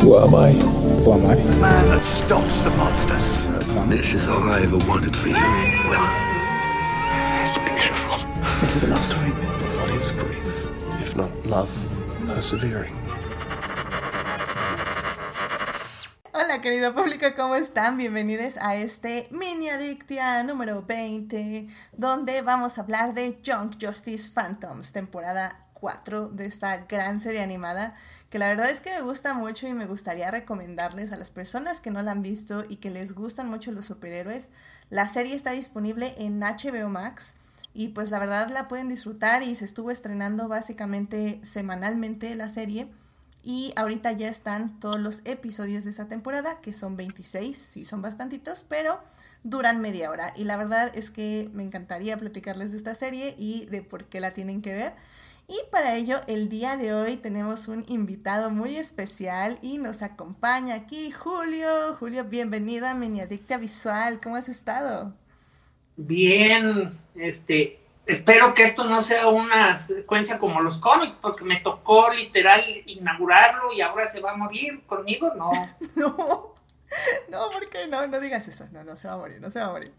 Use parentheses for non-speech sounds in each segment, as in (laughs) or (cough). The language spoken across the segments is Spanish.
Who am I? Who am I? The man that stops the monsters. This is all I ever wanted for you. Will. It's beautiful. This is a love story. What is grief, if not love persevering? Hola querido público, ¿cómo están? Bienvenidos a este mini adictia número 20, donde vamos a hablar de Junk Justice Phantoms, temporada 4 de esta gran serie animada, que la verdad es que me gusta mucho y me gustaría recomendarles a las personas que no la han visto y que les gustan mucho los superhéroes. La serie está disponible en HBO Max y pues la verdad la pueden disfrutar y se estuvo estrenando básicamente semanalmente la serie. Y ahorita ya están todos los episodios de esta temporada, que son 26, sí son bastantitos, pero duran media hora. Y la verdad es que me encantaría platicarles de esta serie y de por qué la tienen que ver. Y para ello, el día de hoy tenemos un invitado muy especial y nos acompaña aquí Julio. Julio, bienvenido a Miniadicta Visual. ¿Cómo has estado? Bien, este, espero que esto no sea una secuencia como los cómics, porque me tocó literal inaugurarlo y ahora se va a morir conmigo, no. (laughs) no, no, ¿por qué no? No digas eso, no, no se va a morir, no se va a morir.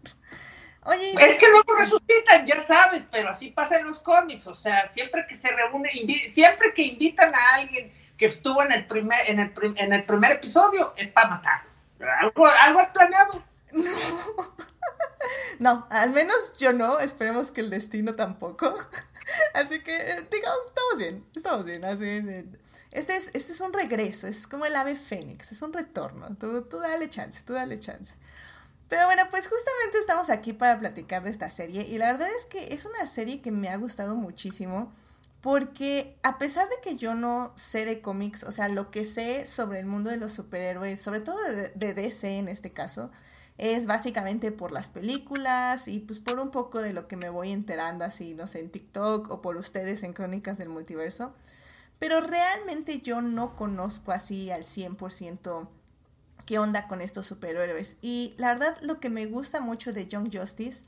Oye, es que luego resucitan, ya sabes, pero así pasa en los cómics, o sea, siempre que se reúne, siempre que invitan a alguien que estuvo en el primer, en el, en el primer episodio, es para matar. Algo, algo has planeado. No. (laughs) No, al menos yo no, esperemos que el destino tampoco. (laughs) Así que, digamos, estamos bien, estamos bien. Así, este, es, este es un regreso, es como el ave fénix, es un retorno. Tú, tú dale chance, tú dale chance. Pero bueno, pues justamente estamos aquí para platicar de esta serie y la verdad es que es una serie que me ha gustado muchísimo porque a pesar de que yo no sé de cómics, o sea, lo que sé sobre el mundo de los superhéroes, sobre todo de, DC en este caso, es básicamente por las películas y pues por un poco de lo que me voy enterando así, no sé, en TikTok o por ustedes en Crónicas del Multiverso. Pero realmente yo no conozco así al 100% qué onda con estos superhéroes. Y la verdad lo que me gusta mucho de Young Justice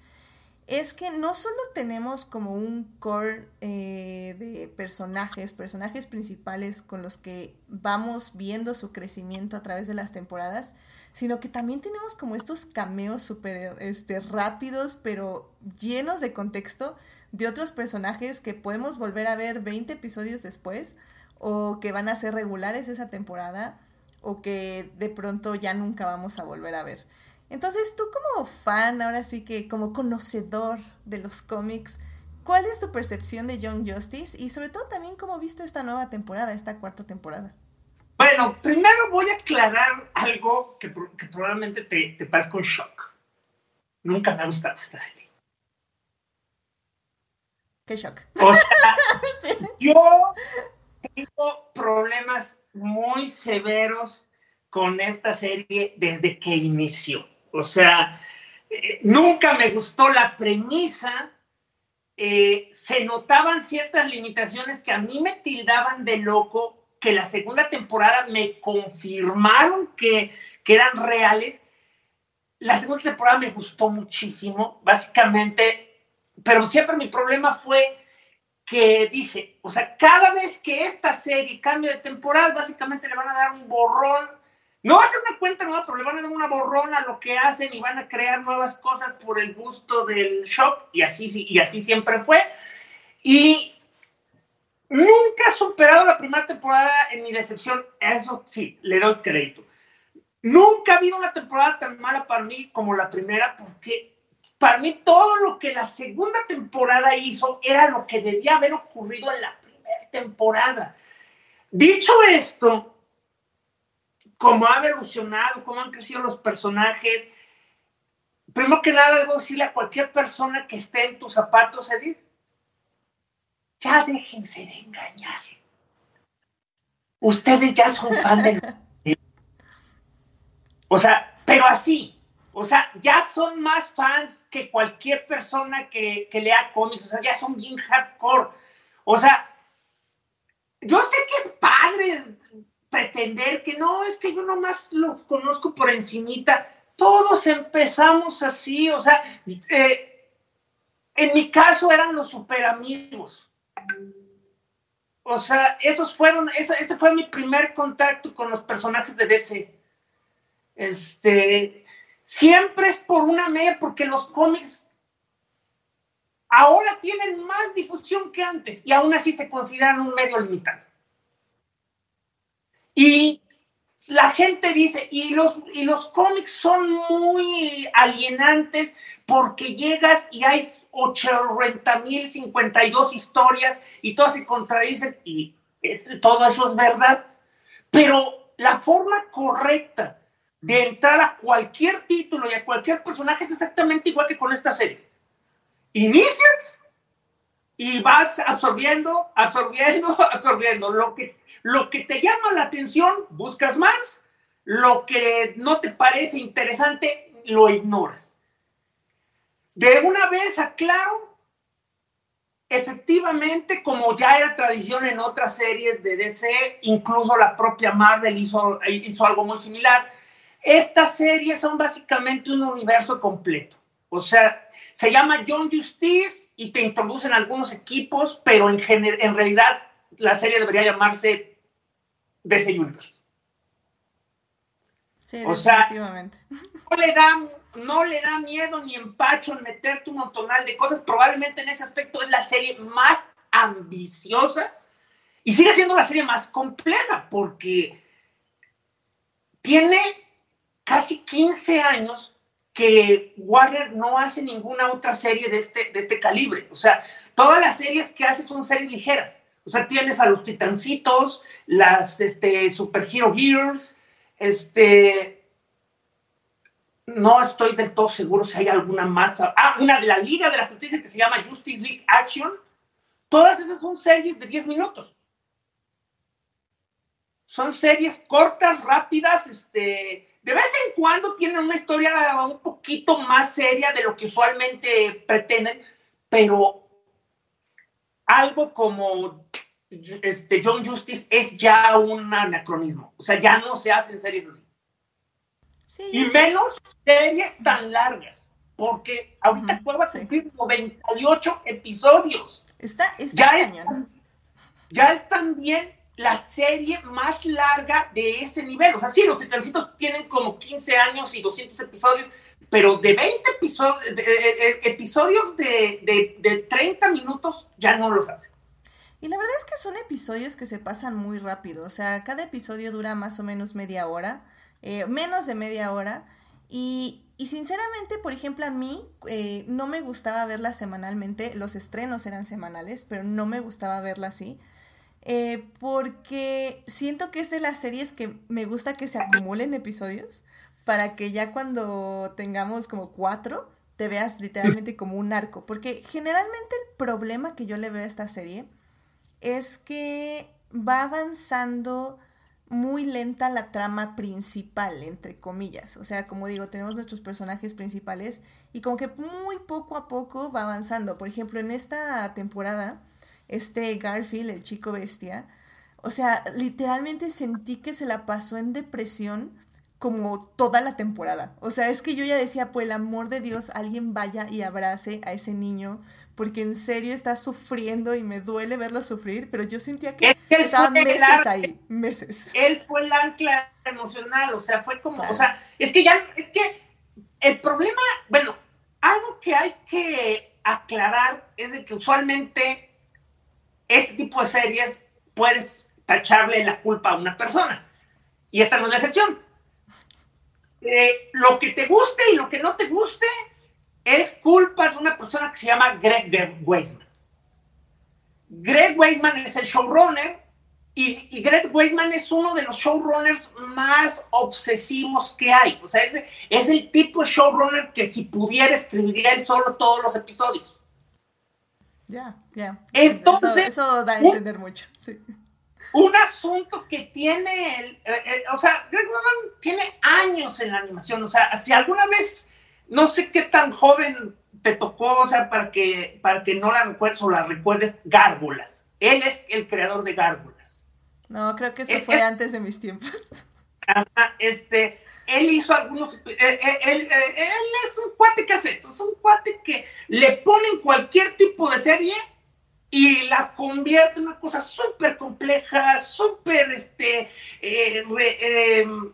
es que no solo tenemos como un core eh, de personajes, personajes principales con los que vamos viendo su crecimiento a través de las temporadas, sino que también tenemos como estos cameos súper este, rápidos, pero llenos de contexto de otros personajes que podemos volver a ver 20 episodios después, o que van a ser regulares esa temporada, o que de pronto ya nunca vamos a volver a ver. Entonces, tú como fan, ahora sí que como conocedor de los cómics, ¿cuál es tu percepción de Young Justice? Y sobre todo también cómo viste esta nueva temporada, esta cuarta temporada. Bueno, primero voy a aclarar algo que, que probablemente te, te parezca un shock. Nunca me ha gustado esta serie. Qué shock. O sea, (laughs) sí. yo tengo problemas muy severos con esta serie desde que inició. O sea, eh, nunca me gustó la premisa. Eh, se notaban ciertas limitaciones que a mí me tildaban de loco que la segunda temporada me confirmaron que, que eran reales. La segunda temporada me gustó muchísimo, básicamente, pero siempre mi problema fue que dije, o sea, cada vez que esta serie cambia de temporada, básicamente le van a dar un borrón. No va a ser una cuenta nueva, pero le van a dar una borrón a lo que hacen y van a crear nuevas cosas por el gusto del shock, y así, y así siempre fue. Y Nunca he superado la primera temporada en mi decepción. Eso sí, le doy crédito. Nunca ha habido una temporada tan mala para mí como la primera, porque para mí todo lo que la segunda temporada hizo era lo que debía haber ocurrido en la primera temporada. Dicho esto, cómo ha evolucionado, cómo han crecido los personajes, primero que nada debo decirle a cualquier persona que esté en tus zapatos, Edith, ya déjense de engañar. Ustedes ya son fan de... (laughs) O sea, pero así. O sea, ya son más fans que cualquier persona que, que lea cómics. O sea, ya son bien hardcore. O sea, yo sé que es padre pretender que no, es que yo nomás lo conozco por encimita. Todos empezamos así, o sea, eh, en mi caso eran los super amigos. O sea, esos fueron, ese, ese fue mi primer contacto con los personajes de DC. Este, siempre es por una media, porque los cómics ahora tienen más difusión que antes y aún así se consideran un medio limitado. Y la gente dice, y los, y los cómics son muy alienantes porque llegas y hay 80 mil 52 historias y todas se contradicen y eh, todo eso es verdad. Pero la forma correcta de entrar a cualquier título y a cualquier personaje es exactamente igual que con esta serie. Inicias y vas absorbiendo, absorbiendo, (laughs) absorbiendo. Lo que, lo que te llama la atención, buscas más. Lo que no te parece interesante, lo ignoras. De una vez aclaro, efectivamente, como ya era tradición en otras series de DC, incluso la propia Marvel hizo, hizo algo muy similar. Estas series son básicamente un universo completo. O sea, se llama John Justice y te introducen algunos equipos, pero en, en realidad la serie debería llamarse DC Universe. Sí, o definitivamente. (laughs) no le, da, no le da miedo ni empacho en meterte un montonal de cosas. Probablemente en ese aspecto es la serie más ambiciosa y sigue siendo la serie más compleja porque tiene casi 15 años que Warner no hace ninguna otra serie de este, de este calibre. O sea, todas las series que hace son series ligeras. O sea, tienes a los Titancitos, las este, Super Hero Girls, este... No estoy del todo seguro si hay alguna más. Ah, una de la Liga de la Justicia que se llama Justice League Action. Todas esas son series de 10 minutos. Son series cortas, rápidas, este, de vez en cuando tienen una historia un poquito más seria de lo que usualmente pretenden, pero algo como este, John Justice es ya un anacronismo. O sea, ya no se hacen series así. y menos series tan largas, porque ahorita uh a cumplir 98 episodios. Está, está ya, ya están bien la serie más larga de ese nivel. O sea, sí, los Titancitos tienen como 15 años y 200 episodios, pero de 20 episodios, de, episodios de, de, 30 minutos ya no los hacen. Y la verdad es que son episodios que se pasan muy rápido. O sea, cada episodio dura más o menos media hora, eh, menos de media hora. Y, y, sinceramente, por ejemplo, a mí eh, no me gustaba verla semanalmente. Los estrenos eran semanales, pero no me gustaba verla así. Eh, porque siento que es de las series que me gusta que se acumulen episodios para que ya cuando tengamos como cuatro te veas literalmente como un arco. Porque generalmente el problema que yo le veo a esta serie es que va avanzando muy lenta la trama principal, entre comillas. O sea, como digo, tenemos nuestros personajes principales y como que muy poco a poco va avanzando. Por ejemplo, en esta temporada este Garfield, el chico bestia, o sea, literalmente sentí que se la pasó en depresión como toda la temporada. O sea, es que yo ya decía, por el amor de Dios, alguien vaya y abrace a ese niño, porque en serio está sufriendo y me duele verlo sufrir, pero yo sentía que, estaba meses ahí, meses. Él fue el ancla emocional, o sea, fue como, o sea, es que ya, es que el problema, bueno, algo que hay que aclarar es de que usualmente este tipo de series puedes tacharle la culpa a una persona. Y esta no es la excepción. Eh, lo que te guste y lo que no te guste es culpa de una persona que se llama Greg Weisman. Greg Weisman es el showrunner y, Greg Weisman es uno de los showrunners más obsesivos que hay. O sea, es, es el tipo de showrunner que si pudiera escribiría él solo todos los episodios. Ya, ya. Entonces. Eso, da a entender mucho, sí. Un asunto que tiene. El, eh, eh, o sea, Greg Weisman tiene años en la animación. O sea, si alguna vez. No sé qué tan joven te tocó, o sea, para que, para que no la recuerdes o la recuerdes, Gárgolas. Él es el creador de Gárgolas. No, creo que eso fue antes de mis tiempos. este, él hizo algunos, eh, eh, él, es un cuate que hace esto, es un cuate que le ponen cualquier tipo de serie y la convierte en una cosa súper compleja, súper, este, eh, em,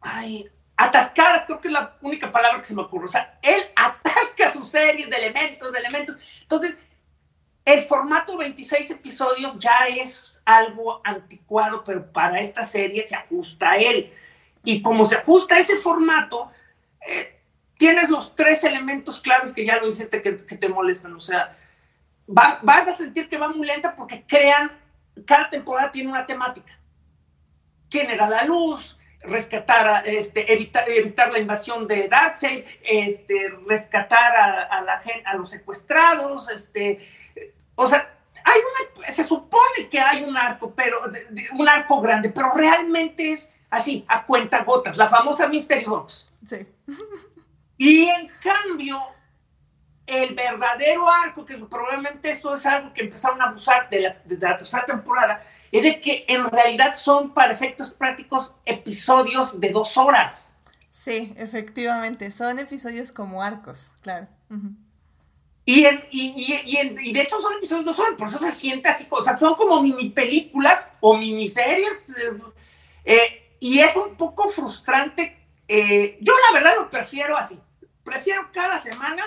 ay, atascada, creo que es la única palabra que se me ocurre. O sea, él atasca su serie de elementos, de elementos. Entonces, el formato 26 episodios ya es algo anticuado, pero para esta serie se ajusta a él. Y como se ajusta a ese formato, eh, tienes los tres elementos claves que ya lo dijiste que, que te molestan. O sea, vas a sentir que va muy lenta porque crean, cada temporada tiene una temática. ¿Quién era la luz? Rescatar, este, evitar, evitar la invasión de Darkseid, este, rescatar a, la gente, a los secuestrados, este, o sea, hay una, se supone que hay un arco, pero un arco grande, pero realmente es así, a cuenta gotas, la famosa Mystery Box. Sí. Y en cambio, el verdadero arco, que probablemente esto es algo que empezaron a abusar desde la tercera temporada, es de que en realidad son para efectos prácticos episodios de dos horas. Sí, efectivamente, son episodios como arcos, claro. y, y, de hecho son episodios de dos horas, por eso se siente así, o sea, son como mini películas o miniseries, eh, eh, y es un poco frustrante. Eh, yo la verdad lo prefiero así, prefiero cada semana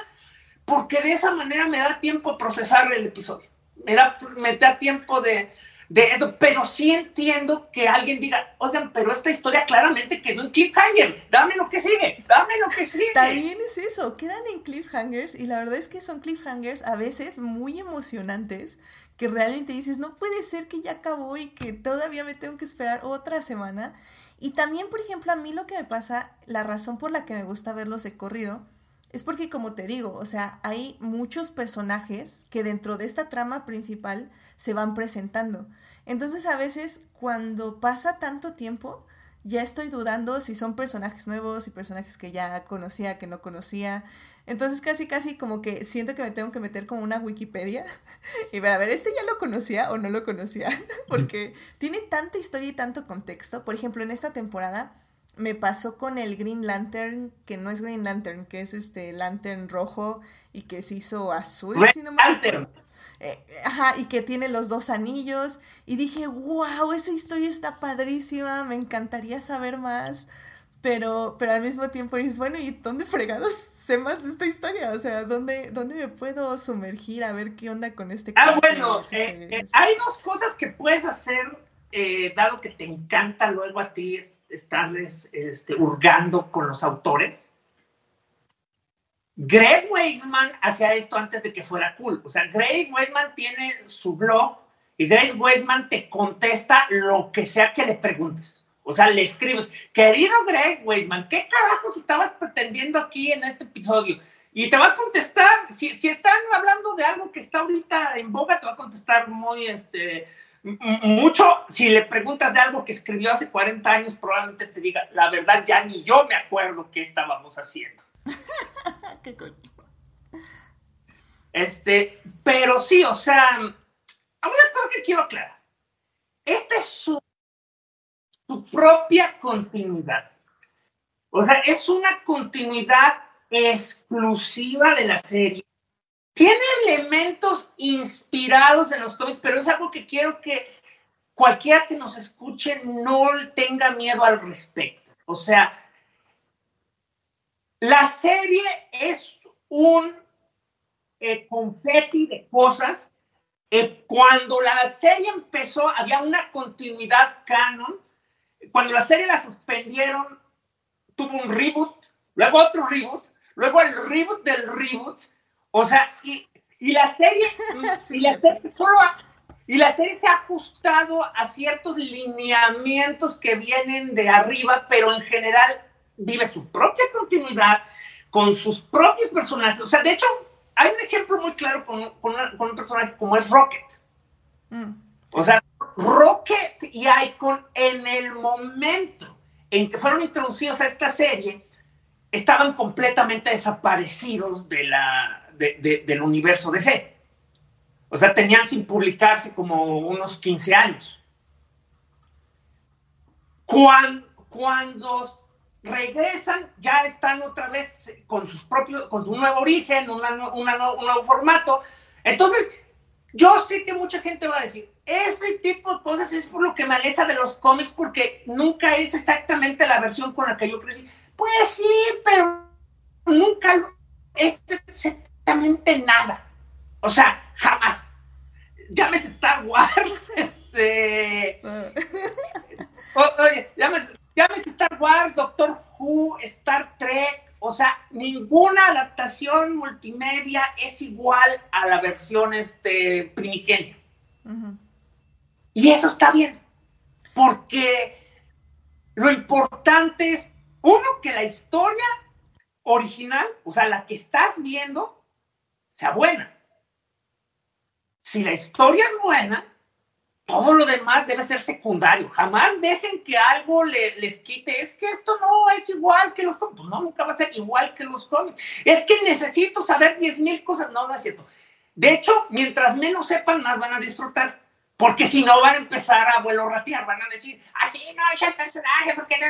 porque de esa manera me da tiempo procesar el episodio. Me da, me da tiempo de, de esto, pero sí entiendo que alguien diga, oigan, pero esta historia claramente quedó en cliffhanger, dame lo que sigue, dame lo que sigue. También es eso, quedan en cliffhangers y la verdad es que son cliffhangers a veces muy emocionantes que realmente dices, no puede ser que ya acabó y que todavía me tengo que esperar otra semana. Y también, por ejemplo, a mí lo que me pasa, la razón por la que me gusta verlos de corrido, es porque, como te digo, o sea, hay muchos personajes que dentro de esta trama principal se van presentando. Entonces, a veces, cuando pasa tanto tiempo, ya estoy dudando si son personajes nuevos y personajes que ya conocía, que no conocía. Entonces casi casi como que siento que me tengo que meter como una Wikipedia (laughs) y ver, a ver, ¿este ya lo conocía o no lo conocía? (laughs) Porque (laughs) tiene tanta historia y tanto contexto. Por ejemplo, en esta temporada me pasó con el Green Lantern, que no es Green Lantern, que es este Lantern rojo y que se hizo azul. si no me Lantern. Eh, ajá, y que tiene los dos anillos. Y dije, wow, esa historia está padrísima, me encantaría saber más. Pero, pero al mismo tiempo dices, bueno, ¿y dónde fregados sé más de esta historia? O sea, ¿dónde, dónde me puedo sumergir a ver qué onda con este Ah, bueno, eh, eh, hay dos cosas que puedes hacer, dado que te encanta luego a ti estarles este, hurgando con los autores. Greg Weisman hacía esto antes de que fuera cool. O sea, Greg Weisman tiene su blog y Greg Weisman te contesta lo que sea que le preguntes. O sea, le escribes, querido Greg Weisman, ¿qué carajos estabas pretendiendo aquí en este episodio? Y te va a contestar, si, si están hablando de algo que está ahorita en boga, te va a contestar muy, este, mucho, si le preguntas de algo que escribió hace 40 años, probablemente te diga, la verdad ya ni yo me acuerdo qué estábamos haciendo. Qué Este, pero sí, o sea, una cosa que quiero aclarar. Esta es su, su propia continuidad. O sea, es una continuidad exclusiva de la serie tiene elementos inspirados en los cómics, pero es algo que quiero que cualquiera que nos escuche no tenga miedo al respecto. O sea, la serie es un eh, confeti de cosas. Eh, cuando la serie empezó, había una continuidad canon. Cuando la serie la suspendieron, tuvo un reboot, luego otro reboot, luego el reboot del reboot o sea, y, la serie, y, la serie (laughs) y la serie se ha ajustado a ciertos lineamientos que vienen de arriba, pero en general vive su propia continuidad con sus propios personajes. O sea, de hecho, hay un ejemplo muy claro con, con, un personaje como es Rocket. Mm. O sea, Rocket y Icon en el momento en que fueron introducidos a esta serie, estaban completamente desaparecidos de la, del universo DC. O sea, tenían sin publicarse como unos 15 años. Cuando, cuando regresan, ya están otra vez con sus propios, con su nuevo origen, un nuevo formato. Entonces, yo sé que mucha gente va a decir, ese tipo de cosas es por lo que me aleja de los cómics porque nunca es exactamente la versión con la que yo crecí. Pues sí, pero nunca es exactamente nada. O sea, jamás. Llámese Star Wars, (laughs) este... oye, llámese, llámese Star Wars, Doctor Who, Star Trek, o sea, ninguna adaptación multimedia es igual a la versión este, primigenia. Y eso está bien, porque lo importante es, uno, que la historia original, o sea, la que estás viendo, sea buena. Si la historia es buena, todo lo demás debe ser secundario. Jamás dejen que algo les quite. Es que esto no es igual que los cómics. No, nunca va a ser igual que los cómics. Es que necesito saber 10 mil cosas. No, no es cierto. De hecho, mientras menos sepan, más van a disfrutar. Porque si no, van a empezar a vuelo ratear. Van a decir, así no es el personaje, porque no.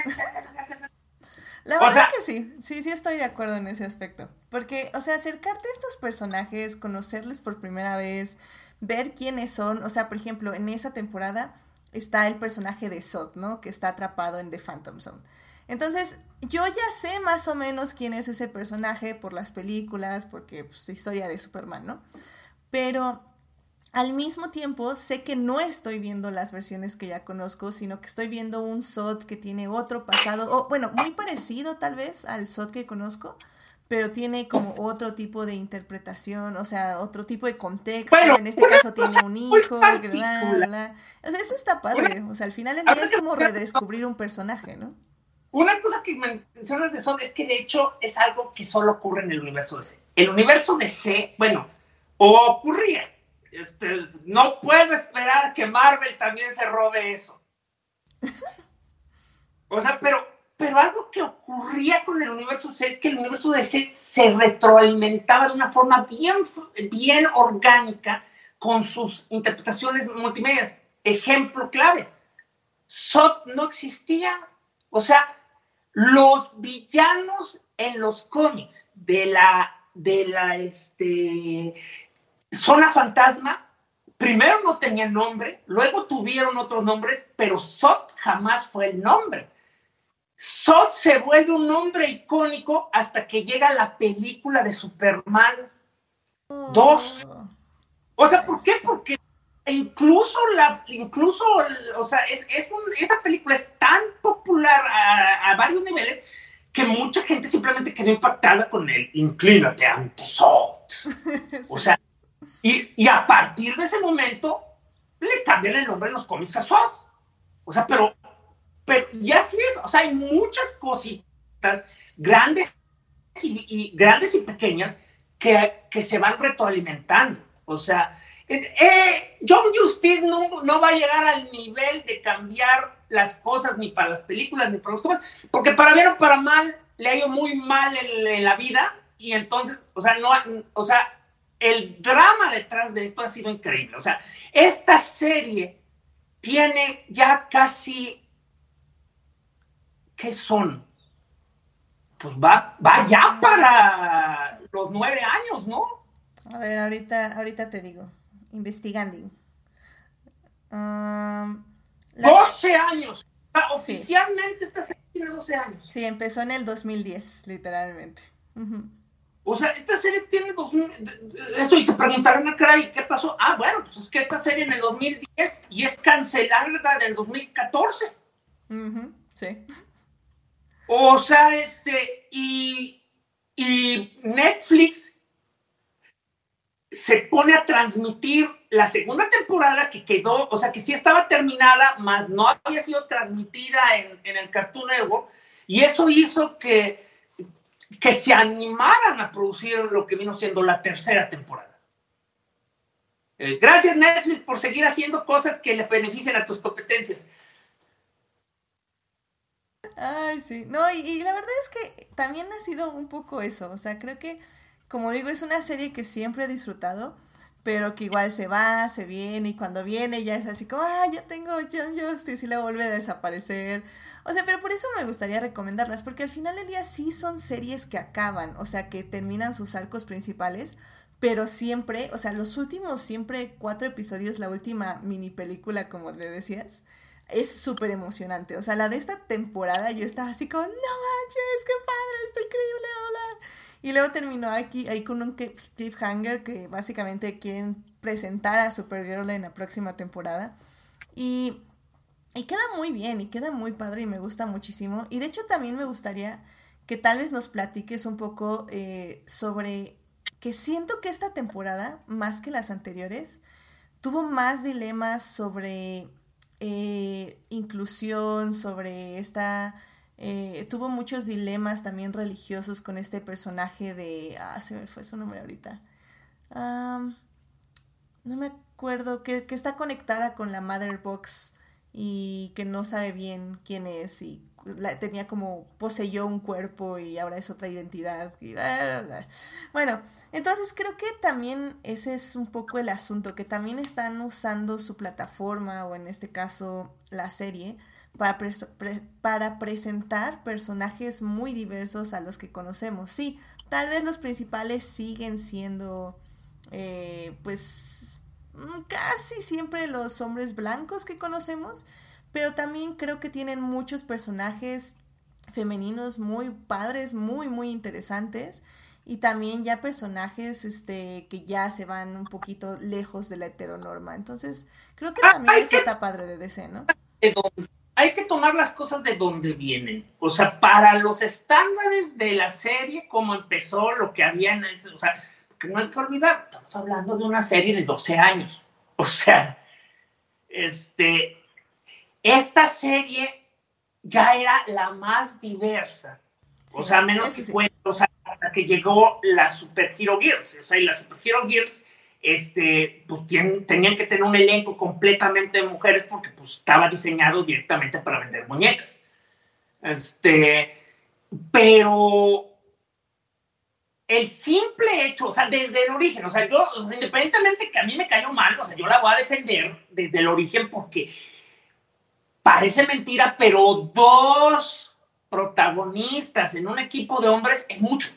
La verdad que sí, sí, sí estoy de acuerdo en ese aspecto. Porque, o sea, acercarte a estos personajes, conocerles por primera vez, ver quiénes son. O sea, por ejemplo, en esa temporada está el personaje de Sod, ¿no? Que está atrapado en The Phantom Zone. Entonces, yo ya sé más o menos quién es ese personaje por las películas, porque pues, historia de Superman, ¿no? Pero al mismo tiempo sé que no estoy viendo las versiones que ya conozco, sino que estoy viendo un Sod que tiene otro pasado, o bueno, muy parecido tal vez al Sod que conozco, pero tiene como otro tipo de interpretación, o sea, otro tipo de contexto. en este caso tiene un hijo, bla, bla. O sea, eso está padre. O sea, al final el día es como redescubrir un personaje, ¿no? Una cosa que mencionas de Sod es que de hecho es algo que solo ocurre en el universo de C. El universo de C, bueno, ocurría. Este, no puedo esperar que Marvel también se robe eso. O sea, pero pero algo que ocurría con el universo C es que el universo DC se retroalimentaba de una forma bien, bien orgánica con sus interpretaciones multimedia. Ejemplo clave, SOT no existía. O sea, los villanos en los cómics de la, de la este, zona fantasma, primero no tenían nombre, luego tuvieron otros nombres, pero SOT jamás fue el nombre. Sot se vuelve un nombre icónico hasta que llega la película de Superman 2. O sea, ¿por qué? Porque incluso la, incluso, o sea, es, esa película es tan popular a, varios niveles que mucha gente simplemente quedó impactada con el inclínate ante Sot. (laughs) O sea, y, y, a partir de ese momento le cambian el nombre en los cómics a Sot. O sea, pero pero, y así es, o sea, hay muchas cositas grandes y, grandes y pequeñas que, que, se van retroalimentando. O sea, eh, John Justice no, no, va a llegar al nivel de cambiar las cosas ni para las películas ni para los cómics, porque para bien o para mal le ha ido muy mal en, la vida y entonces, o sea, no, o sea, el drama detrás de esto ha sido increíble. O sea, esta serie tiene ya casi ¿qué son? Pues va, va ya para los nueve años, ¿no? A ver, ahorita, ahorita te digo, investigando. Um, 12 años. oficialmente esta serie tiene 12 años. Sí, empezó en el 2010, literalmente. O sea, esta serie tiene 2000. Esto y se preguntaron a cara, ¿y qué pasó? Ah, bueno, pues es que esta serie en el 2010 y es cancelada en el 2014. Sí. O sea, este, y, Netflix se pone a transmitir la segunda temporada que quedó, o sea, que sí estaba terminada, más no había sido transmitida en, el Cartoon Network, y eso hizo que, que se animaran a producir lo que vino siendo la tercera temporada. Eh, gracias Netflix por seguir haciendo cosas que le beneficien a tus competencias. Ay, sí. No, y, la verdad es que también ha sido un poco eso. O sea, creo que, como digo, es una serie que siempre he disfrutado, pero que igual se va, se viene, y cuando viene ya es así como, ah, ya tengo John Justice y le vuelve a desaparecer. O sea, pero por eso me gustaría recomendarlas, porque al final del día sí son series que acaban, o sea, que terminan sus arcos principales, pero siempre, o sea, los últimos siempre cuatro episodios, la última mini película, como le decías, es súper emocionante. O sea, la de esta temporada yo estaba así como, no manches, qué padre, está increíble, hola. Y luego terminó aquí ahí con un cliffhanger que básicamente quieren presentar a Supergirl en la próxima temporada. Y, y queda muy bien, y queda muy padre y me gusta muchísimo. Y de hecho también me gustaría que tal vez nos platiques un poco eh, sobre que siento que esta temporada, más que las anteriores, tuvo más dilemas sobre eh, inclusión, sobre esta... Eh, tuvo muchos dilemas también religiosos con este personaje de... Ah, se me fue su nombre ahorita. no me acuerdo, que, que, está conectada con la Mother Box y que no sabe bien quién es y tenía como poseyó un cuerpo y ahora es otra identidad. Bueno, entonces creo que también ese es un poco el asunto, que también están usando su plataforma o en este caso la serie para, para presentar personajes muy diversos a los que conocemos. Sí, tal vez los principales siguen siendo eh, pues casi siempre los hombres blancos que conocemos, pero también creo que tienen muchos personajes femeninos muy padres, muy, muy interesantes. Y también ya personajes este, que ya se van un poquito lejos de la heteronorma. Entonces, creo que ah, también eso está padre de DC, ¿no? Hay que tomar las cosas de donde vienen. O sea, para los estándares de la serie, como empezó, lo que había en ese, o sea, que no hay que olvidar, estamos hablando de una serie de 12 años. O sea, este, esta serie ya era la más diversa. o sea, menos que o sea, hasta que llegó la Super Hero Girls. O sea, y la Super Hero Girls, este, pues tenían que tener un elenco completamente de mujeres porque pues estaba diseñado directamente para vender muñecas. Este, pero el simple hecho, o sea, desde el origen, o sea, yo, independientemente que a mí me cayó mal, o sea, yo la voy a defender desde el origen porque parece mentira, pero dos protagonistas en un equipo de hombres es mucho.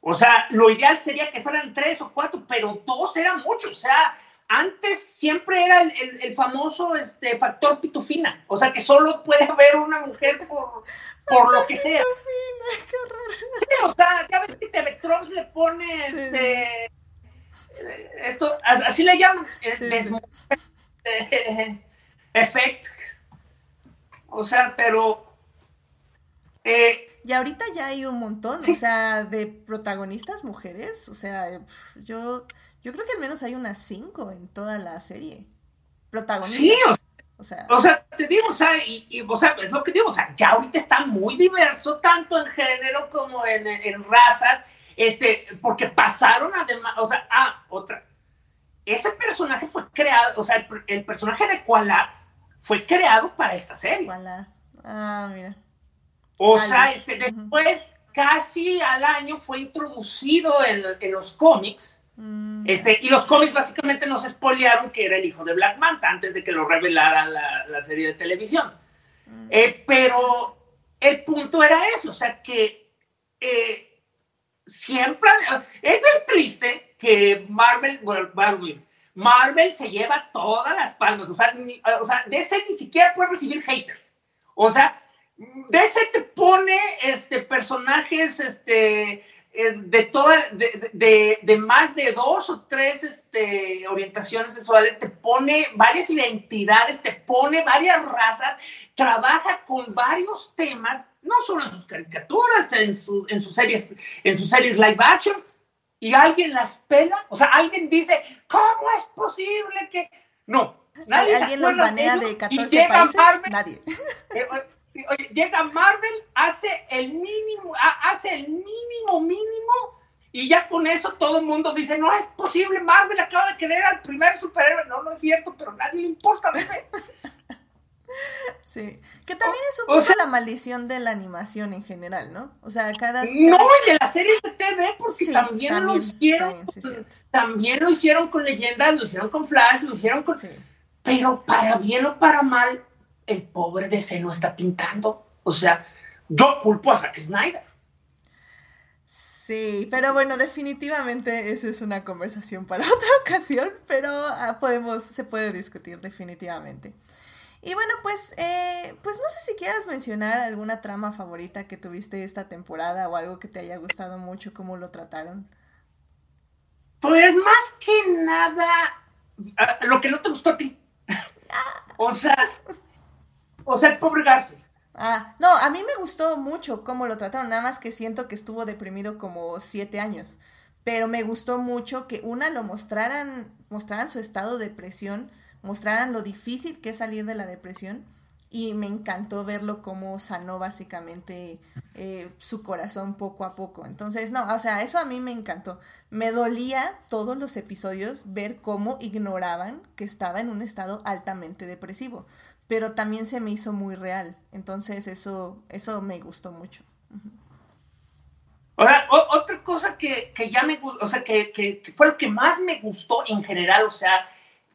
O sea, lo ideal sería que fueran tres o cuatro, pero dos era mucho. O sea, antes siempre era el, famoso este, factor pitufina. O sea, que solo puede haber una mujer por, por lo que sea. Pitufina, qué horror. Sí, o sea, ya ves que Teletron le pone este. Esto, así le llaman. (laughs) Effect. O sea, pero. Eh, y ahorita ya hay un montón, o sea, de protagonistas mujeres. O sea, yo, yo creo que al menos hay unas cinco en toda la serie. Protagonistas. Sí, o, sea, o sea, te digo, o sea, y, o sea, es lo que digo, o sea, ya ahorita está muy diverso, tanto en género como en, en razas, este, porque pasaron además, o sea, ah, otra, ese personaje fue creado, o sea, el, personaje de Qualat fue creado para esta serie. Qualat. Ah, mira. O sea, este, después, casi al año, fue introducido en, los cómics. Mm. Este, y los cómics básicamente nos espolearon que era el hijo de Black Manta antes de que lo revelara la, serie de televisión. Mm. Eh, pero el punto era eso, o sea, que eh, siempre es bien triste que Marvel, Marvel se lleva todas las palmas, o sea, o sea, DC ni siquiera puede recibir haters. O sea, DC te pone este, personajes este, eh, de, toda, de, de, más de dos o tres este, orientaciones sexuales, te pone varias identidades, te pone varias razas, trabaja con varios temas no solo en sus caricaturas, en, en, sus series, en sus series live action, y alguien las pela, o sea, alguien dice, ¿cómo es posible que...? No, nadie ¿Alguien los banea de, 14 países? nadie. (laughs) Eh, oye, llega Marvel, hace el mínimo, hace el mínimo mínimo, y ya con eso todo el mundo dice, no es posible, Marvel acaba de querer al primer superhéroe. No, no es cierto, pero a nadie le importa. (laughs) Sí, que también es un poco la maldición de la animación en general, ¿no? O sea, cada... No, y de la serie de TV, porque también, lo hicieron, también, lo hicieron con leyendas, lo hicieron con Flash, lo hicieron con... Pero para bien o para mal, el pobre DC no está pintando. O sea, yo culpo a Zack Snyder. Sí, pero bueno, definitivamente esa es una conversación para (laughs) otra ocasión, pero ah, podemos, se puede discutir definitivamente. Y bueno, pues, eh, pues no sé si quieras mencionar alguna trama favorita que tuviste esta temporada o algo que te haya gustado mucho, cómo lo trataron. Pues más que nada, ah, lo que no te gustó a ti. o sea, o sea, el pobre Garfield. Ah, no, a mí me gustó mucho cómo lo trataron, nada más que siento que estuvo deprimido como siete años. Pero me gustó mucho que una lo mostraran, mostraran su estado de depresión, mostraran lo difícil que es salir de la depresión. Y me encantó verlo cómo sanó básicamente eh, su corazón poco a poco. Entonces, no, o sea, eso a mí me encantó. Me dolía todos los episodios ver cómo ignoraban que estaba en un estado altamente depresivo pero también se me hizo muy real. Entonces eso, eso me gustó mucho. Ahora, otra cosa que, ya me gustó, o sea, que, fue lo que más me gustó en general, o sea,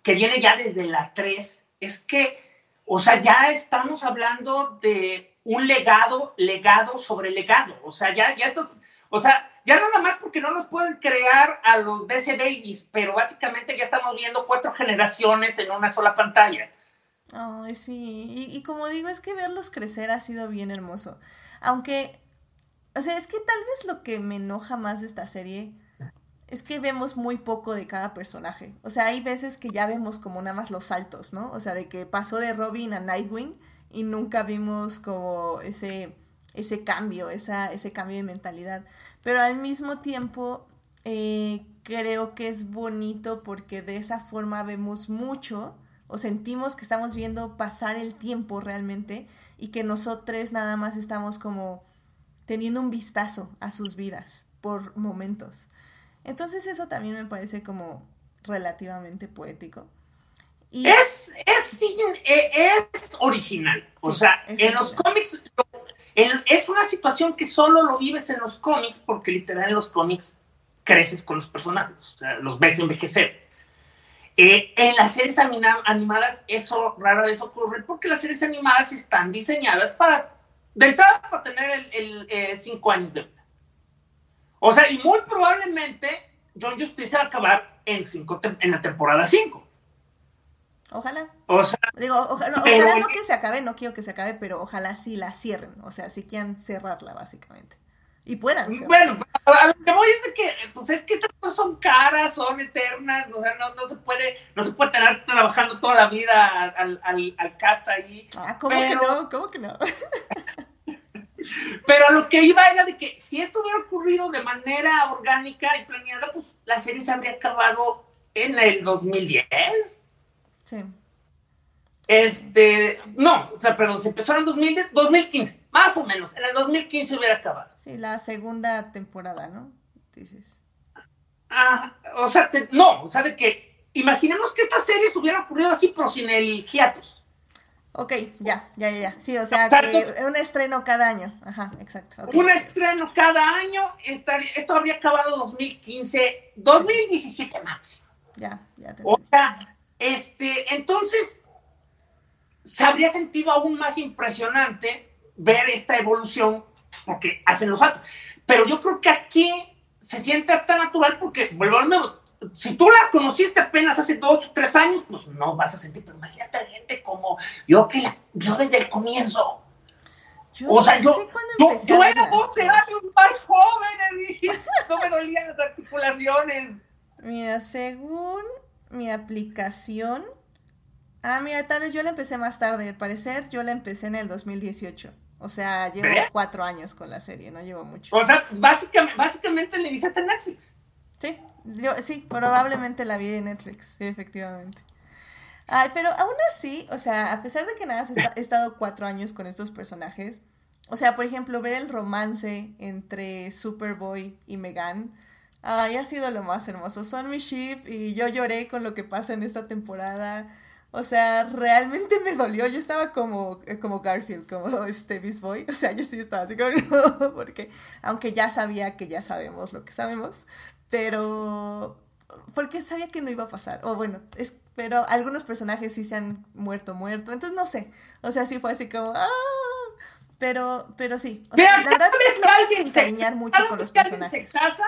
que viene ya desde la 3, es que, o sea, ya estamos hablando de un legado, legado sobre legado. O sea, ya, ya esto, o sea, ya nada más porque no nos pueden crear a los DC Babies, pero básicamente ya estamos viendo cuatro generaciones en una sola pantalla. Ay, sí. Y, como digo, es que verlos crecer ha sido bien hermoso. Aunque, o sea, es que tal vez lo que me enoja más de esta serie es que vemos muy poco de cada personaje. O sea, hay veces que ya vemos como nada más los saltos, ¿no? O sea, de que pasó de Robin a Nightwing y nunca vimos como ese, ese cambio, esa, ese cambio de mentalidad. Pero al mismo tiempo, eh, creo que es bonito porque de esa forma vemos mucho o sentimos que estamos viendo pasar el tiempo realmente y que nosotros nada más estamos como teniendo un vistazo a sus vidas por momentos. Entonces eso también me parece como relativamente poético. Y es, es, es original. O sea, en los cómics es una situación que solo lo vives en los cómics porque literal en los cómics creces con los personajes, o sea, los ves envejecer. Eh, en las series animadas eso rara vez ocurre porque las series animadas están diseñadas para, de entrada, para tener el, eh, cinco años de. O sea, y muy probablemente John Justice va a acabar en, cinco en la temporada 5. Ojalá. O sea, Digo, ojalá, ojalá no que se acabe, no quiero que se acabe, pero ojalá sí la cierren. O sea, si quieran cerrarla, básicamente y puedan. Bueno, a lo que voy es de que, pues es que estas cosas son caras, son eternas, o sea, no, no se puede, no se puede tener trabajando toda la vida al, al, al cast ahí. Ah, ¿cómo que no? ¿Cómo que no? (laughs) pero lo que iba era de que si esto hubiera ocurrido de manera orgánica y planeada, pues la serie se habría acabado en el 2010. Sí. Este, no, o sea, perdón, se empezó en 2000, 2015, más o menos. En el 2015 hubiera acabado. Sí, la segunda temporada, ¿no? Dices. Ah, o sea, no, o sea, de que imaginemos que esta serie se hubiera ocurrido así, pero sin el hiatus. Ok, ya, ya, ya, Sí, o sea, que un estreno cada año. Ajá, exacto. un estreno cada año. esto habría acabado 2015, 2017 máximo. Ya, ya. Te o sea, este, entonces se habría sentido aún más impresionante ver esta evolución porque hacen los saltos. Pero yo creo que aquí se siente tan natural porque, vuelvo al nuevo, si tú la conociste apenas hace dos o tres años, pues no vas a sentir, pero imagínate yo que la vio desde el comienzo. Yo o sea, yo, yo, yo era 12 años más joven y (laughs) no me dolían las articulaciones. Mira, según mi aplicación, Ah, mira, tal vez yo la empecé más tarde. Al parecer, yo la empecé en el 2018. O sea, llevo cuatro años con la serie, no llevo mucho. O sea, básicamente, básicamente le en Netflix. Sí, yo, sí, probablemente la vi en Netflix, efectivamente. Ay, pero aún así, o sea, a pesar de que nada, he estado cuatro años con estos personajes, o sea, por ejemplo, ver el romance entre Superboy y Megan, ay, ha sido lo más hermoso. Son mi ship y yo lloré con lo que pasa en esta temporada. O sea, realmente (laughs) me dolió. Yo estaba como, eh, como Garfield, como este Beast Boy. O sea, yo sí estaba así como, (laughs) porque aunque ya sabía que ya sabemos lo que sabemos, pero porque sabía que no iba a pasar. O bueno, es, pero algunos personajes sí se han muerto, muerto. Entonces no sé. O sea, sí fue así como, ah. Pero, pero sí. O sea, la verdad es que alguien se encariñar mucho con los personajes. Se casa,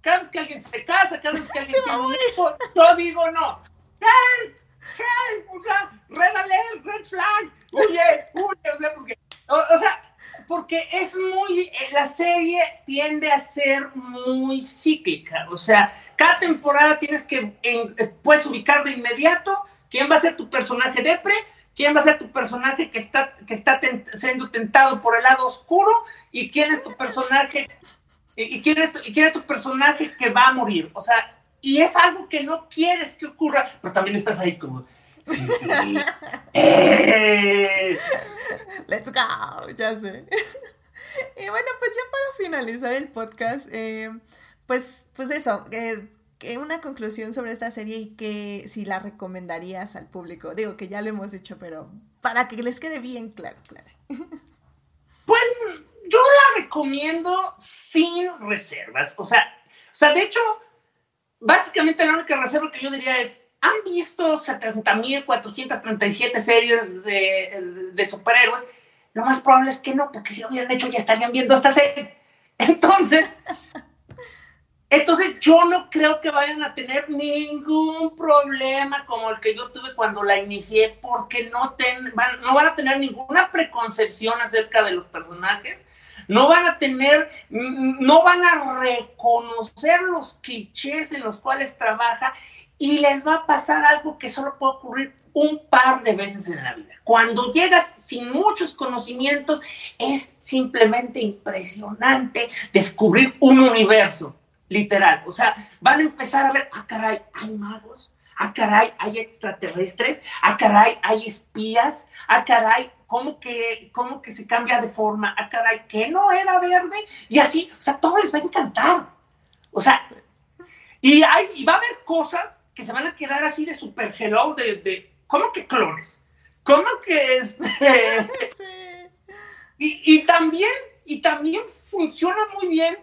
cada vez que alguien se casa, cada vez que (laughs) alguien tiene un hijo, yo digo no. ¡Help! ¡Help! O sea, red alert, red flag, huye, huye, o sea, porque, o, sea, porque es muy, eh, la serie tiende a ser muy cíclica, o sea, cada temporada tienes que, eh, puedes ubicar de inmediato quién va a ser tu personaje depre, quién va a ser tu personaje que está, que está siendo tentado por el lado oscuro y quién es tu personaje y, quién es y quién es tu personaje que va a morir, o sea, y es algo que no quieres que ocurra, pero también estás ahí como, sí, sí. (laughs) Let's go, ya sé. y bueno, pues ya para finalizar el podcast, eh, pues, pues eso, eh, una conclusión sobre esta serie y que si la recomendarías al público. Digo que ya lo hemos dicho, pero para que les quede bien claro, claro. Pues yo la recomiendo sin reservas. O sea, o sea, de hecho, básicamente la única reserva que yo diría es, ¿han visto 70.437 series de, de superhéroes? Lo más probable es que no, porque si lo hubieran hecho ya estarían viendo esta serie. (laughs) Entonces, entonces yo no creo que vayan a tener ningún problema como el que yo tuve cuando la inicié, porque no, van, no van a tener ninguna preconcepción acerca de los personajes no van a tener, no van a reconocer los clichés en los cuales trabaja y les va a pasar algo que solo puede ocurrir un par de veces en la vida. Cuando llegas sin muchos conocimientos, es simplemente impresionante descubrir un universo, literal. O sea, van a empezar a ver, ah, caray, hay magos, ah, caray, hay extraterrestres, ah, caray, hay espías, ah, caray, ¿cómo que, cómo que se cambia de forma? Ah, caray, que no era verde. Y así, o sea, todo les va a encantar. O sea, y, hay, va a haber cosas que se van a quedar así de super hello, de, de ¿cómo que clones? ¿Cómo que este? (laughs) y, y también, y también funciona muy bien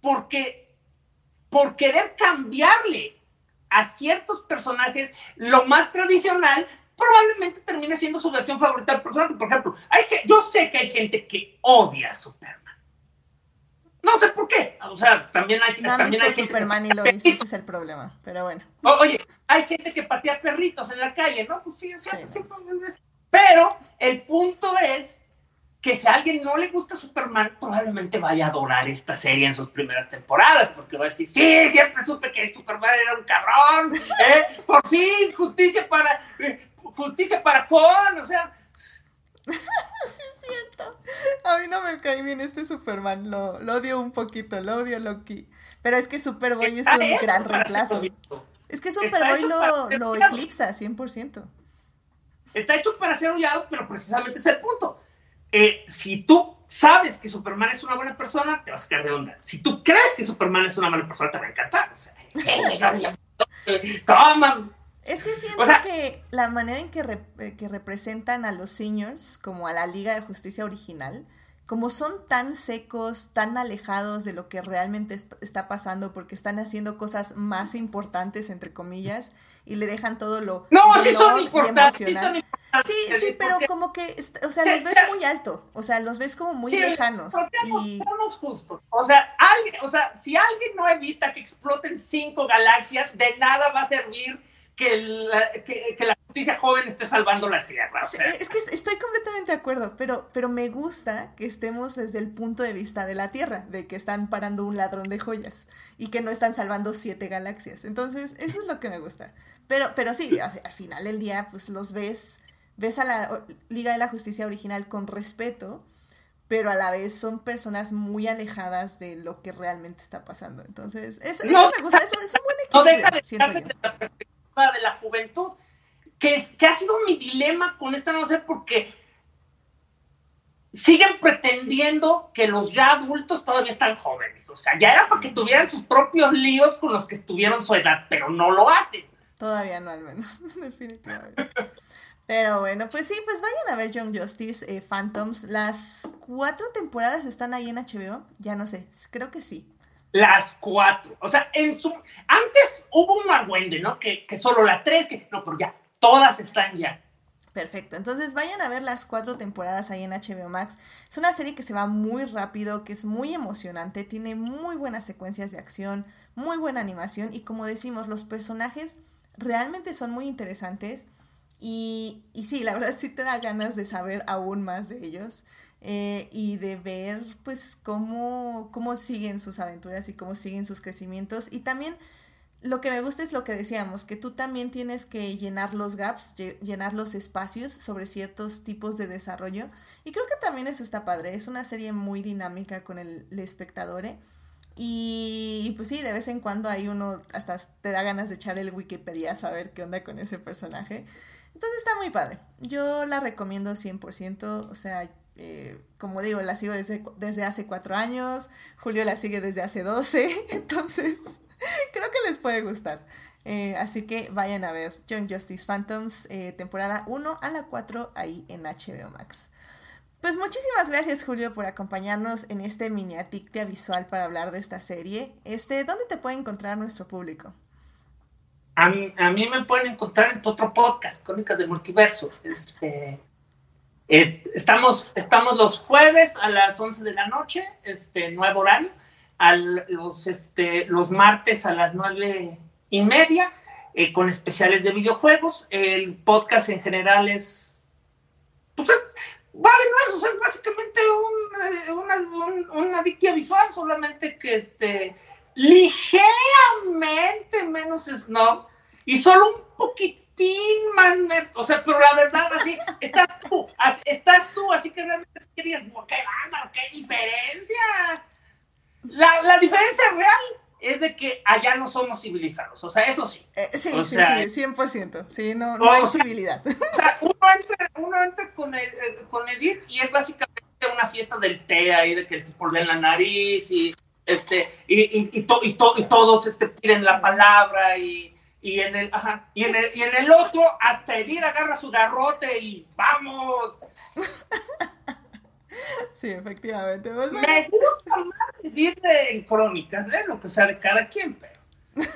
porque por querer cambiarle a ciertos personajes lo más tradicional probablemente termine siendo su versión favorita del personaje. Por ejemplo, hay que, yo sé que hay gente que odia a Superman. No sé por qué. O sea, también hay, no también hay Superman y lo (laughs) hizo, ese es el problema. Pero bueno. oye, hay gente que patea perritos en la calle, ¿no? Pues sí, sí, sí. Pero el punto es que si a alguien no le gusta Superman, probablemente vaya a adorar esta serie en sus primeras temporadas, porque va a decir, sí, siempre supe que Superman era un cabrón, ¿eh? por fin, justicia para, eh, justicia para con, o sea. (laughs) sí, es cierto. A mí no me cae bien este Superman, lo, lo odio un poquito, lo odio Loki. Pero es que Superboy es un gran reemplazo. Es que Superboy lo, lo eclipsa 100%. Está hecho para ser odiado, pero precisamente es el punto. Eh, si tú sabes que Superman es una buena persona, te vas a quedar de onda. Si tú crees que Superman es una buena persona, te va a encantar. O sea, (laughs) toma, es que siento que la manera en que, eh, que, representan a los seniors, como a la Liga de Justicia original, como son tan secos, tan alejados de lo que realmente está pasando, porque están haciendo cosas más importantes, entre comillas, y le dejan todo lo no, sí son importantes, sí, sí, pero como que, o sea, los ves muy alto, o sea, los ves como muy lejanos. y... justos. O sea, alguien, o sea, si alguien no evita que exploten cinco galaxias, de nada va a servir que la, que, la justicia joven esté salvando la tierra. es que estoy completamente de acuerdo, pero, pero me gusta que estemos desde el punto de vista de la Tierra, de que están parando un ladrón de joyas y que no están salvando siete galaxias. Entonces, eso es lo que me gusta. Pero, pero sí, al final del día, pues los ves, ves a la Liga de la Justicia original con respeto, pero a la vez son personas muy alejadas de lo que realmente está pasando. Entonces, eso, me gusta, eso es un buen equilibrio, de la juventud, que, que ha sido mi dilema con esta no sé porque siguen pretendiendo que los ya adultos todavía están jóvenes. O sea, ya era para que tuvieran sus propios líos con los que estuvieron su edad, pero no lo hacen. Todavía no, al menos, (laughs) definitivamente. Pero bueno, pues sí, pues vayan a ver Young Justice, eh, Phantoms. Las cuatro temporadas están ahí en HBO, ya no sé, creo que sí. Las cuatro. O sea, en su. Antes hubo un argüende, ¿no? Que, que solo la tres, que. No, pero ya, todas están ya. Perfecto, entonces vayan a ver las cuatro temporadas ahí en HBO Max. Es una serie que se va muy rápido, que es muy emocionante, tiene muy buenas secuencias de acción, muy buena animación y como decimos, los personajes realmente son muy interesantes y, y sí, la verdad sí te da ganas de saber aún más de ellos. Eh, y de ver pues cómo, cómo siguen sus aventuras y cómo siguen sus crecimientos y también lo que me gusta es lo que decíamos, que tú también tienes que llenar los gaps, llenar los espacios sobre ciertos tipos de desarrollo. Y creo que también eso está padre. Es una serie muy dinámica con el, espectador. ¿eh? Y, pues sí, de vez en cuando hay uno hasta te da ganas de echar el Wikipedia a ver qué onda con ese personaje. Entonces está muy padre. Yo la recomiendo 100%. O sea, eh, como digo, la sigo desde, desde hace cuatro años. Julio la sigue desde hace 12. (laughs) Entonces Creo que les puede gustar. Eh, así que vayan a ver John Justice Phantoms, eh, temporada 1 a la 4, ahí en HBO Max. Pues muchísimas gracias Julio por acompañarnos en este mini atictia visual para hablar de esta serie. Este, ¿Dónde te puede encontrar nuestro público? A mí, a mí me pueden encontrar en tu otro podcast, Crónicas del Multiverso. Este, eh, estamos, estamos los jueves a las 11 de la noche, este, nuevo horario los, este, los martes a las nueve y media, eh, con especiales de videojuegos. El podcast en general es. Pues, vale, no es, básicamente un, una, una visual, solamente que este, ligeramente menos snob y solo un poquitín más o sea, pero la verdad, así, estás tú, estás tú, así que realmente querías, qué bárbaro, qué diferencia. La, la diferencia real es de que allá no somos civilizados, o sea, eso sí. Eh, sí, sí, sí, 100%, sí, no, no hay civilidad. O sea, uno entra, uno entra con, el, eh, con Edith y es básicamente una fiesta del té ahí, de que se en la nariz y, este, y, y, y, y, todos este, piden la palabra y, y, en el, ajá, y, en el, y en el otro hasta Edith agarra su garrote y ¡vamos! (laughs) Sí, efectivamente. Pues me gusta más vivir en crónicas, ¿eh? lo que sale cada quien, pero (laughs)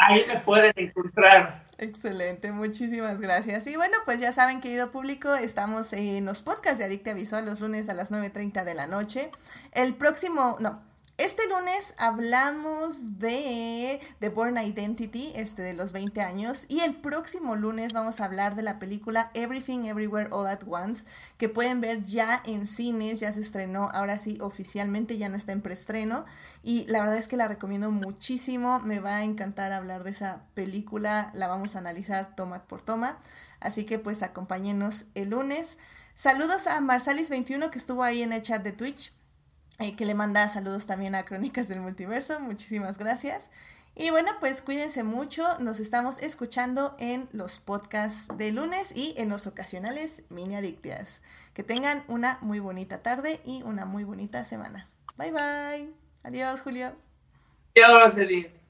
ahí me pueden encontrar. Excelente, muchísimas gracias. Y bueno, pues ya saben, querido público, estamos en los podcasts de Adicta Visual los lunes a las 9.30 de la noche. El próximo, no, este lunes hablamos de The Born Identity, este de los 20 años, y el próximo lunes vamos a hablar de la película Everything Everywhere All at Once, que pueden ver ya en cines, ya se estrenó, ahora sí oficialmente, ya no está en preestreno, y la verdad es que la recomiendo muchísimo, me va a encantar hablar de esa película, la vamos a analizar toma por toma, así que pues acompáñenos el lunes. Saludos a Marsalis21 que estuvo ahí en el chat de Twitch que le manda saludos también a Crónicas del Multiverso. Muchísimas gracias. Y bueno, pues cuídense mucho. Nos estamos escuchando en los podcasts de lunes y en los ocasionales mini adictias. Que tengan una muy bonita tarde y una muy bonita semana. Bye bye. Adiós, Julio. Adiós, Celine.